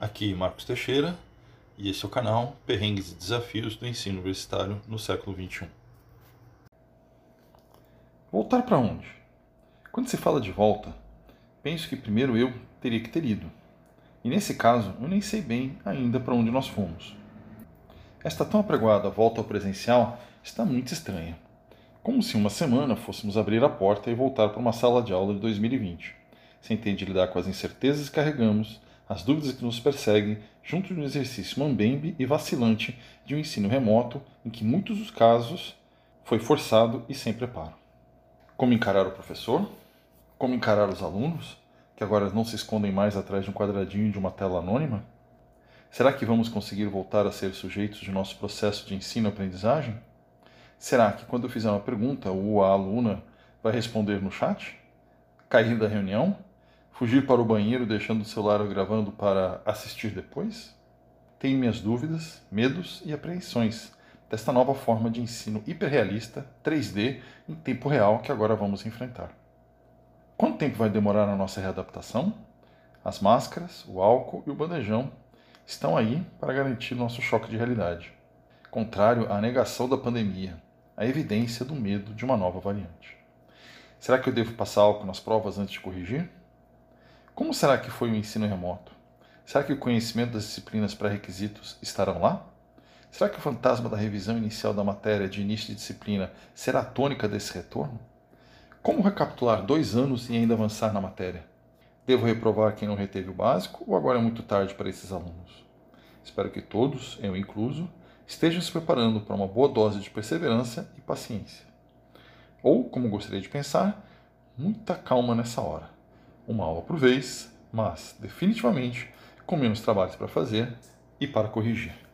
Aqui Marcos Teixeira e esse é o canal Perrengues e Desafios do Ensino Universitário no século XXI. Voltar para onde? Quando se fala de volta, penso que primeiro eu teria que ter ido. E nesse caso, eu nem sei bem ainda para onde nós fomos. Esta tão apregoada volta ao presencial está muito estranha. Como se uma semana fôssemos abrir a porta e voltar para uma sala de aula de 2020, sem ter de lidar com as incertezas que carregamos as dúvidas que nos perseguem, junto de um exercício mambembe e vacilante de um ensino remoto em que muitos dos casos foi forçado e sem preparo. Como encarar o professor? Como encarar os alunos, que agora não se escondem mais atrás de um quadradinho de uma tela anônima? Será que vamos conseguir voltar a ser sujeitos de nosso processo de ensino-aprendizagem? Será que quando eu fizer uma pergunta, o a aluna vai responder no chat? Cair da reunião? Fugir para o banheiro deixando o celular gravando para assistir depois? Tenho minhas dúvidas, medos e apreensões desta nova forma de ensino hiperrealista, 3D, em tempo real que agora vamos enfrentar. Quanto tempo vai demorar a nossa readaptação? As máscaras, o álcool e o bandejão estão aí para garantir nosso choque de realidade, contrário à negação da pandemia, a evidência do medo de uma nova variante. Será que eu devo passar álcool nas provas antes de corrigir? Como será que foi o ensino remoto? Será que o conhecimento das disciplinas pré-requisitos estarão lá? Será que o fantasma da revisão inicial da matéria de início de disciplina será a tônica desse retorno? Como recapitular dois anos e ainda avançar na matéria? Devo reprovar quem não reteve o básico ou agora é muito tarde para esses alunos? Espero que todos, eu incluso, estejam se preparando para uma boa dose de perseverança e paciência. Ou, como gostaria de pensar, muita calma nessa hora uma aula por vez, mas definitivamente com menos trabalhos para fazer e para corrigir.